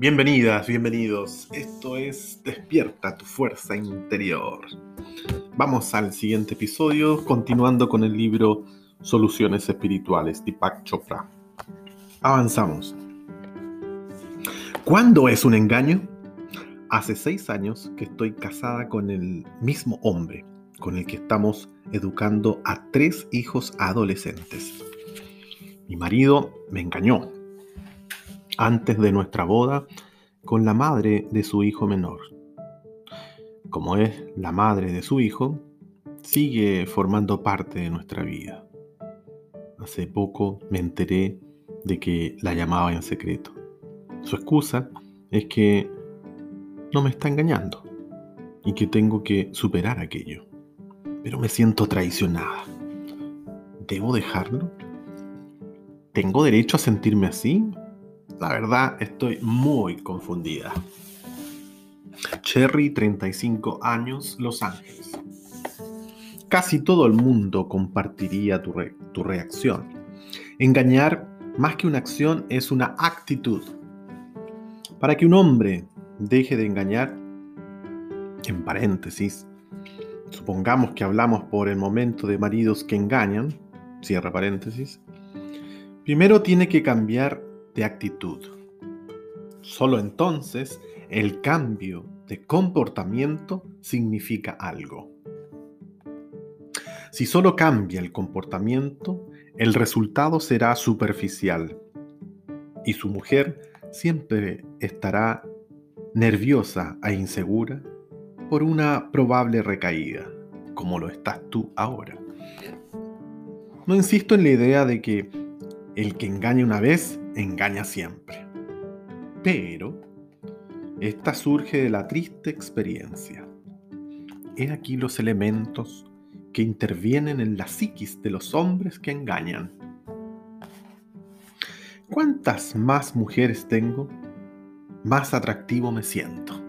Bienvenidas, bienvenidos. Esto es Despierta tu fuerza interior. Vamos al siguiente episodio, continuando con el libro Soluciones Espirituales, de Deepak Chopra. Avanzamos. ¿Cuándo es un engaño? Hace seis años que estoy casada con el mismo hombre con el que estamos educando a tres hijos adolescentes. Mi marido me engañó antes de nuestra boda con la madre de su hijo menor. Como es la madre de su hijo, sigue formando parte de nuestra vida. Hace poco me enteré de que la llamaba en secreto. Su excusa es que no me está engañando y que tengo que superar aquello. Pero me siento traicionada. ¿Debo dejarlo? ¿Tengo derecho a sentirme así? La verdad, estoy muy confundida. Cherry, 35 años, Los Ángeles. Casi todo el mundo compartiría tu, tu reacción. Engañar, más que una acción, es una actitud. Para que un hombre deje de engañar, en paréntesis, supongamos que hablamos por el momento de maridos que engañan, cierra paréntesis, Primero tiene que cambiar de actitud. Solo entonces el cambio de comportamiento significa algo. Si solo cambia el comportamiento, el resultado será superficial y su mujer siempre estará nerviosa e insegura por una probable recaída, como lo estás tú ahora. No insisto en la idea de que el que engaña una vez, engaña siempre. Pero esta surge de la triste experiencia. He aquí los elementos que intervienen en la psiquis de los hombres que engañan. Cuantas más mujeres tengo, más atractivo me siento.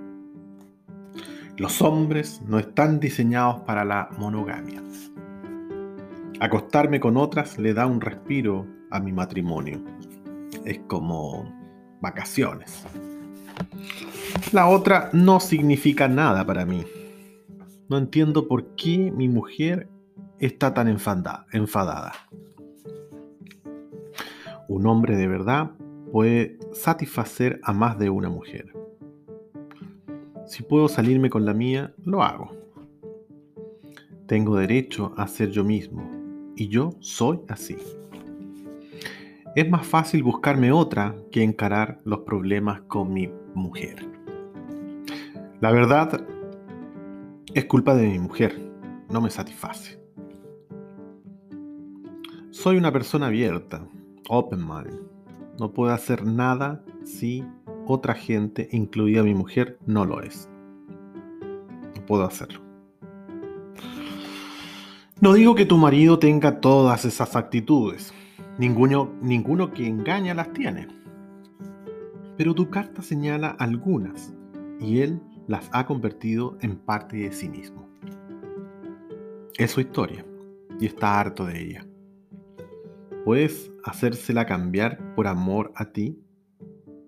Los hombres no están diseñados para la monogamia. Acostarme con otras le da un respiro a mi matrimonio. Es como vacaciones. La otra no significa nada para mí. No entiendo por qué mi mujer está tan enfadada. Un hombre de verdad puede satisfacer a más de una mujer. Si puedo salirme con la mía, lo hago. Tengo derecho a ser yo mismo y yo soy así es más fácil buscarme otra que encarar los problemas con mi mujer. La verdad es culpa de mi mujer, no me satisface. Soy una persona abierta, open mind. No puedo hacer nada si otra gente, incluida mi mujer, no lo es. No puedo hacerlo. No digo que tu marido tenga todas esas actitudes. Ninguno, ninguno que engaña las tiene. Pero tu carta señala algunas y él las ha convertido en parte de sí mismo. Es su historia y está harto de ella. ¿Puedes hacérsela cambiar por amor a ti?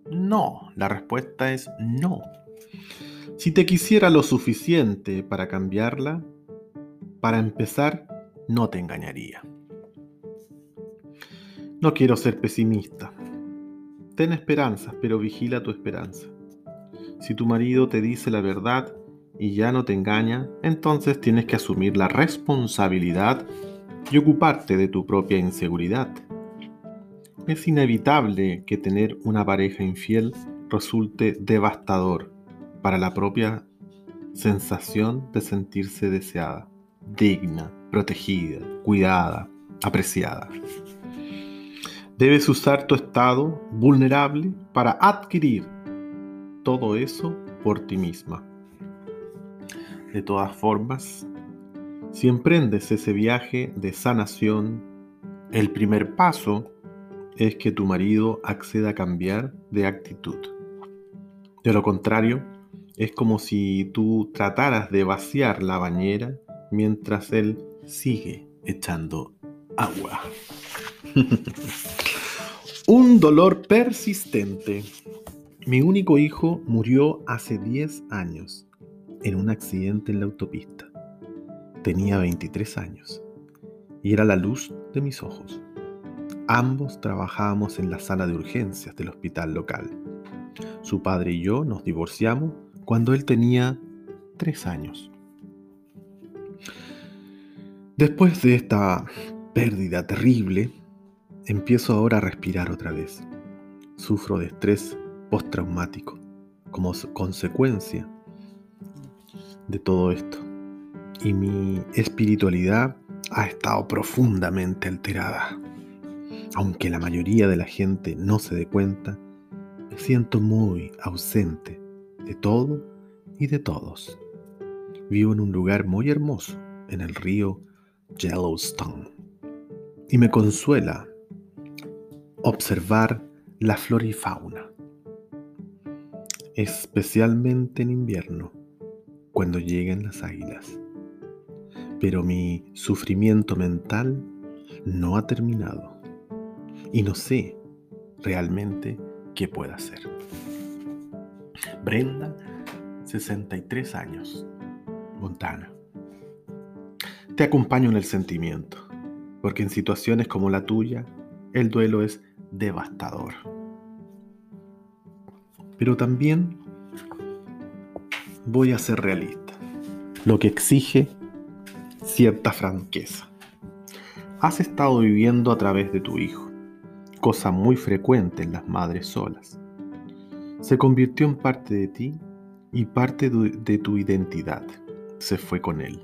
No, la respuesta es no. Si te quisiera lo suficiente para cambiarla, para empezar, no te engañaría. No quiero ser pesimista. Ten esperanzas, pero vigila tu esperanza. Si tu marido te dice la verdad y ya no te engaña, entonces tienes que asumir la responsabilidad y ocuparte de tu propia inseguridad. Es inevitable que tener una pareja infiel resulte devastador para la propia sensación de sentirse deseada, digna, protegida, cuidada, apreciada. Debes usar tu estado vulnerable para adquirir todo eso por ti misma. De todas formas, si emprendes ese viaje de sanación, el primer paso es que tu marido acceda a cambiar de actitud. De lo contrario, es como si tú trataras de vaciar la bañera mientras él sigue echando agua. Un dolor persistente. Mi único hijo murió hace 10 años en un accidente en la autopista. Tenía 23 años y era la luz de mis ojos. Ambos trabajábamos en la sala de urgencias del hospital local. Su padre y yo nos divorciamos cuando él tenía 3 años. Después de esta pérdida terrible, empiezo ahora a respirar otra vez. Sufro de estrés postraumático como consecuencia de todo esto. Y mi espiritualidad ha estado profundamente alterada. Aunque la mayoría de la gente no se dé cuenta, me siento muy ausente de todo y de todos. Vivo en un lugar muy hermoso, en el río Yellowstone. Y me consuela observar la flora y fauna, especialmente en invierno, cuando llegan las águilas. Pero mi sufrimiento mental no ha terminado y no sé realmente qué puedo hacer. Brenda, 63 años, Montana. Te acompaño en el sentimiento, porque en situaciones como la tuya, el duelo es devastador. Pero también voy a ser realista, lo que exige cierta franqueza. Has estado viviendo a través de tu hijo, cosa muy frecuente en las madres solas. Se convirtió en parte de ti y parte de tu identidad. Se fue con él.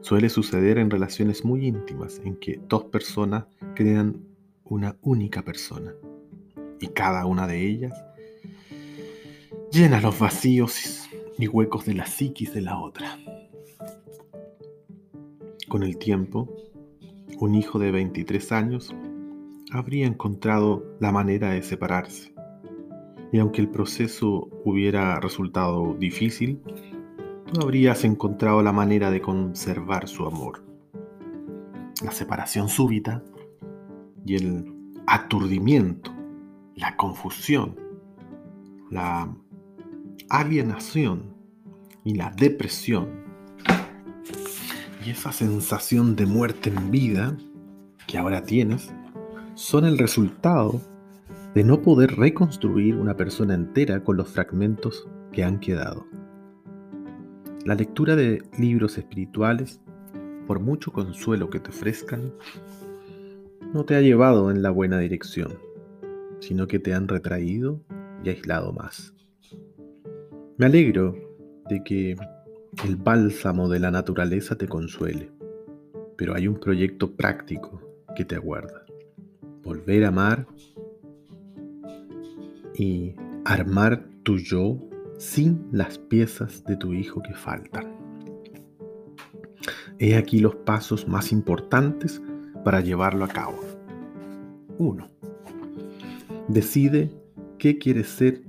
Suele suceder en relaciones muy íntimas en que dos personas crean una única persona y cada una de ellas llena los vacíos y huecos de la psiquis de la otra. Con el tiempo, un hijo de 23 años habría encontrado la manera de separarse. Y aunque el proceso hubiera resultado difícil, tú habrías encontrado la manera de conservar su amor. La separación súbita y el aturdimiento, la confusión, la alienación y la depresión y esa sensación de muerte en vida que ahora tienes son el resultado de no poder reconstruir una persona entera con los fragmentos que han quedado. La lectura de libros espirituales, por mucho consuelo que te ofrezcan, no te ha llevado en la buena dirección, sino que te han retraído y aislado más. Me alegro de que el bálsamo de la naturaleza te consuele, pero hay un proyecto práctico que te aguarda. Volver a amar y armar tu yo sin las piezas de tu hijo que faltan. He aquí los pasos más importantes para llevarlo a cabo. 1. Decide qué quieres ser.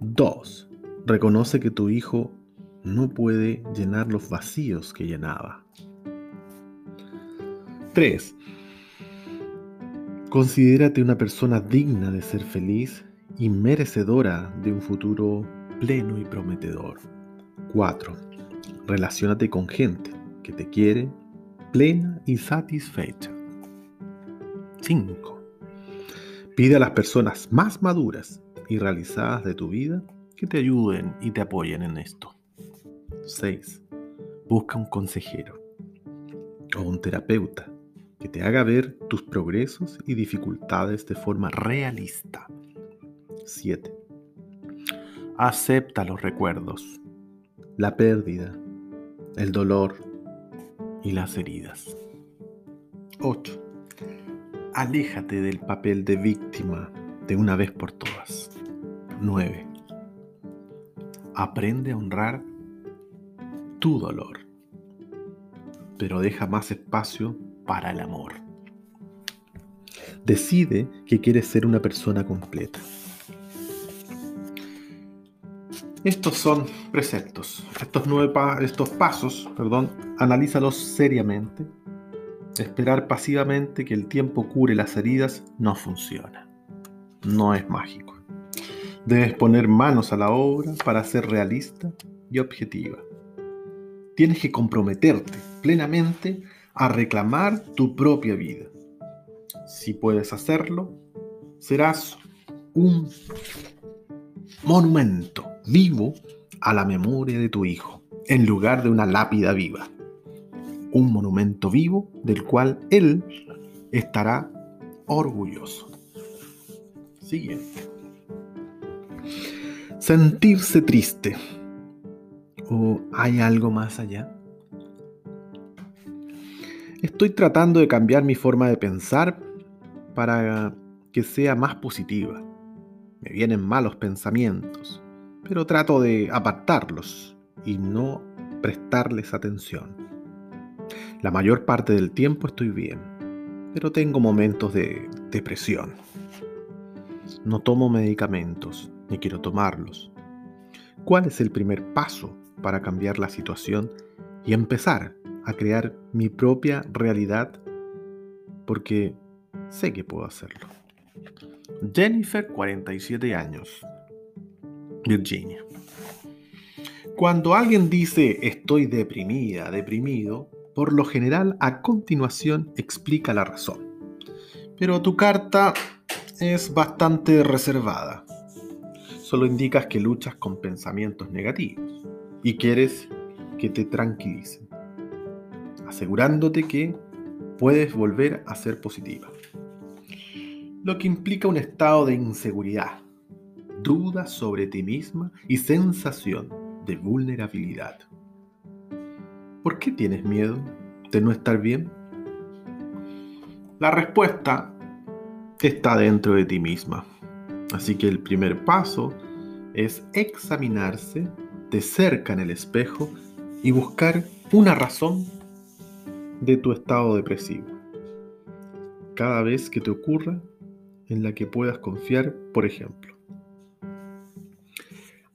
2. Reconoce que tu hijo no puede llenar los vacíos que llenaba. 3. Considérate una persona digna de ser feliz y merecedora de un futuro pleno y prometedor. 4. Relaciónate con gente que te quiere plena y satisfecha. 5. Pide a las personas más maduras y realizadas de tu vida que te ayuden y te apoyen en esto. 6. Busca un consejero o un terapeuta que te haga ver tus progresos y dificultades de forma realista 7. Acepta los recuerdos, la pérdida, el dolor y las heridas. 8. Aléjate del papel de víctima de una vez por todas. 9. Aprende a honrar tu dolor, pero deja más espacio para el amor. Decide que quieres ser una persona completa. Estos son preceptos. Estos, nueve pasos, perdón, analízalos seriamente. Esperar pasivamente que el tiempo cure las heridas no funciona. no es mágico. Debes poner manos a la obra para ser realista y objetiva. Tienes que comprometerte plenamente a reclamar tu propia vida. Si puedes hacerlo, serás un monumento vivo a la memoria de tu hijo, en lugar de una lápida viva. Un monumento vivo del cual él estará orgulloso. Siguiente. Sentirse triste. ¿O hay algo más allá? Estoy tratando de cambiar mi forma de pensar para que sea más positiva. Me vienen malos pensamientos, pero trato de apartarlos y no prestarles atención. La mayor parte del tiempo estoy bien, pero tengo momentos de depresión. No tomo medicamentos, ni quiero tomarlos. ¿Cuál es el primer paso para cambiar la situación y empezar a crear mi propia realidad porque sé que puedo hacerlo. Jennifer, 47 años, Virginia. Cuando alguien dice estoy deprimida, deprimido, por lo general a continuación explica la razón. Pero tu carta es bastante reservada. Solo indicas que luchas con pensamientos negativos y quieres que te tranquilicen asegurándote que puedes volver a ser positiva. Lo que implica un estado de inseguridad, duda sobre ti misma y sensación de vulnerabilidad. ¿Por qué tienes miedo de no estar bien? La respuesta está dentro de ti misma. Así que el primer paso es examinarse de cerca en el espejo y buscar una razón de tu estado depresivo. Cada vez que te ocurra en la que puedas confiar, por ejemplo.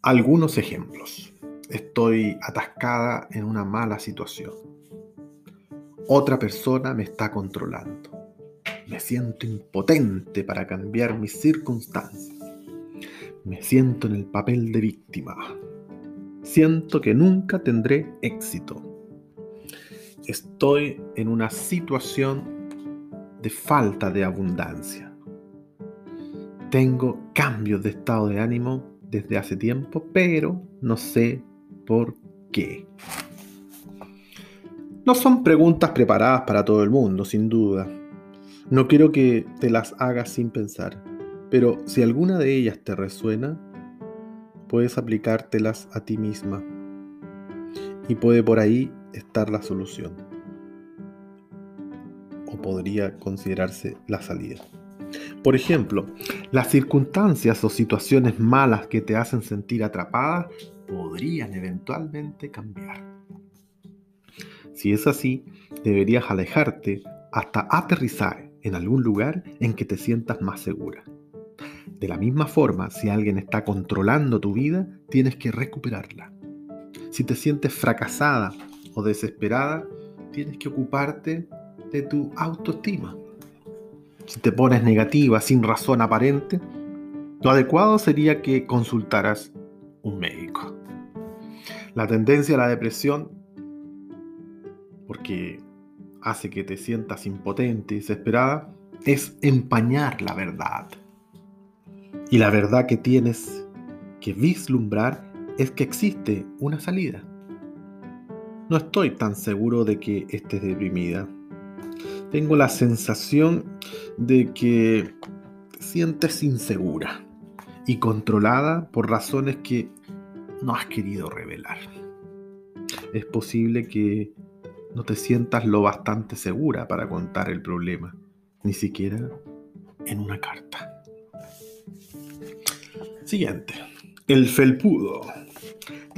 Algunos ejemplos. Estoy atascada en una mala situación. Otra persona me está controlando. Me siento impotente para cambiar mis circunstancias. Me siento en el papel de víctima. Siento que nunca tendré éxito estoy en una situación de falta de abundancia. Tengo cambios de estado de ánimo desde hace tiempo, pero no sé por qué. No son preguntas preparadas para todo el mundo, sin duda. No quiero que te las hagas sin pensar, pero si alguna de ellas te resuena, puedes aplicártelas a ti misma. Y puede por ahí estar la solución. O podría considerarse la salida. Por ejemplo, las circunstancias o situaciones malas que te hacen sentir atrapada podrían eventualmente cambiar. Si es así, deberías alejarte hasta aterrizar en algún lugar en que te sientas más segura. De la misma forma, si alguien está controlando tu vida, tienes que recuperarla. Si te sientes fracasada o desesperada, tienes que ocuparte de tu autoestima. Si te pones negativa sin razón aparente, lo adecuado sería que consultaras un médico. La tendencia a la depresión, porque hace que te sientas impotente y desesperada, es empañar la verdad. Y la verdad que tienes que vislumbrar es que existe una salida. No estoy tan seguro de que estés deprimida. Tengo la sensación de que te sientes insegura y controlada por razones que no has querido revelar. Es posible que no te sientas lo bastante segura para contar el problema, ni siquiera en una carta. Siguiente. El felpudo.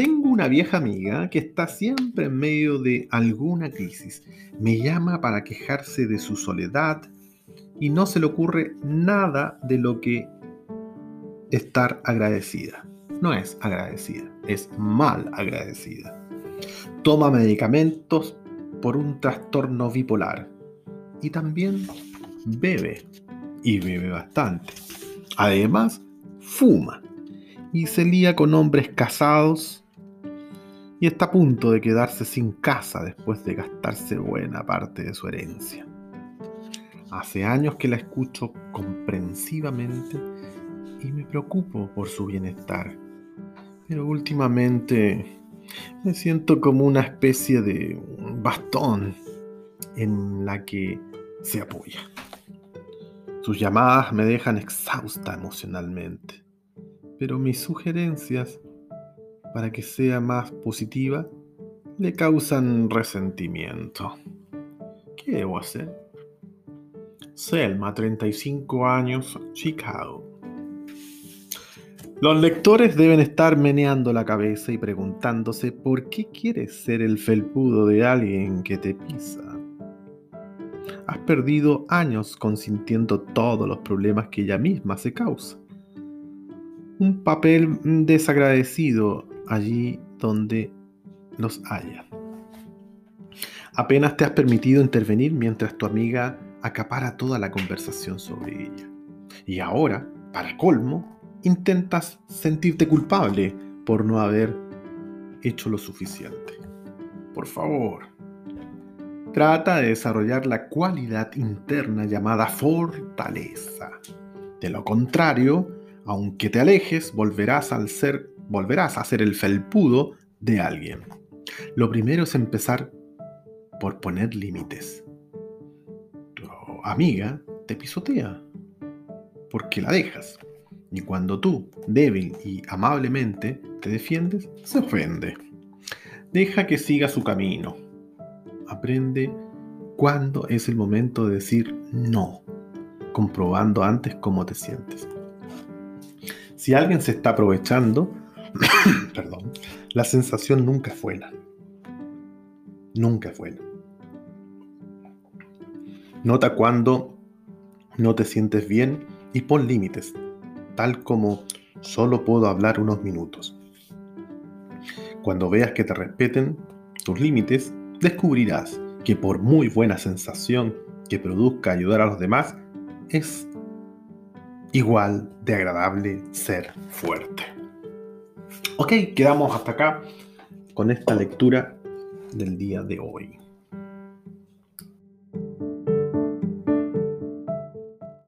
Tengo una vieja amiga que está siempre en medio de alguna crisis. Me llama para quejarse de su soledad y no se le ocurre nada de lo que estar agradecida. No es agradecida, es mal agradecida. Toma medicamentos por un trastorno bipolar y también bebe y bebe bastante. Además, fuma y se lía con hombres casados y está a punto de quedarse sin casa después de gastarse buena parte de su herencia. Hace años que la escucho comprensivamente y me preocupo por su bienestar, pero últimamente me siento como una especie de bastón en la que se apoya. Sus llamadas me dejan exhausta emocionalmente, pero mis sugerencias para que sea más positiva le causan resentimiento. ¿Qué debo hacer? Selma, 35 años, Chicago. Los lectores deben estar meneando la cabeza y preguntándose por qué quieres ser el felpudo de alguien que te pisa. Has perdido años consintiendo todos los problemas que ella misma se causa. Un papel desagradecido allí donde los haya. Apenas te has permitido intervenir mientras tu amiga acapara toda la conversación sobre ella. Y ahora, para colmo, intentas sentirte culpable por no haber hecho lo suficiente. Por favor, trata de desarrollar la cualidad interna llamada fortaleza. De lo contrario, aunque te alejes, volverás, al ser, volverás a ser el felpudo de alguien. Lo primero es empezar por poner límites. Tu amiga te pisotea porque la dejas. Y cuando tú, débil y amablemente, te defiendes, se ofende. Deja que siga su camino. Aprende cuándo es el momento de decir no, comprobando antes cómo te sientes. Si alguien se está aprovechando, perdón, la sensación nunca es buena. Nunca es buena. Nota cuando no te sientes bien y pon límites tal como solo puedo hablar unos minutos. Cuando veas que te respeten tus límites, descubrirás que por muy buena sensación que produzca ayudar a los demás, es igual de agradable ser fuerte. Ok, quedamos hasta acá con esta lectura del día de hoy.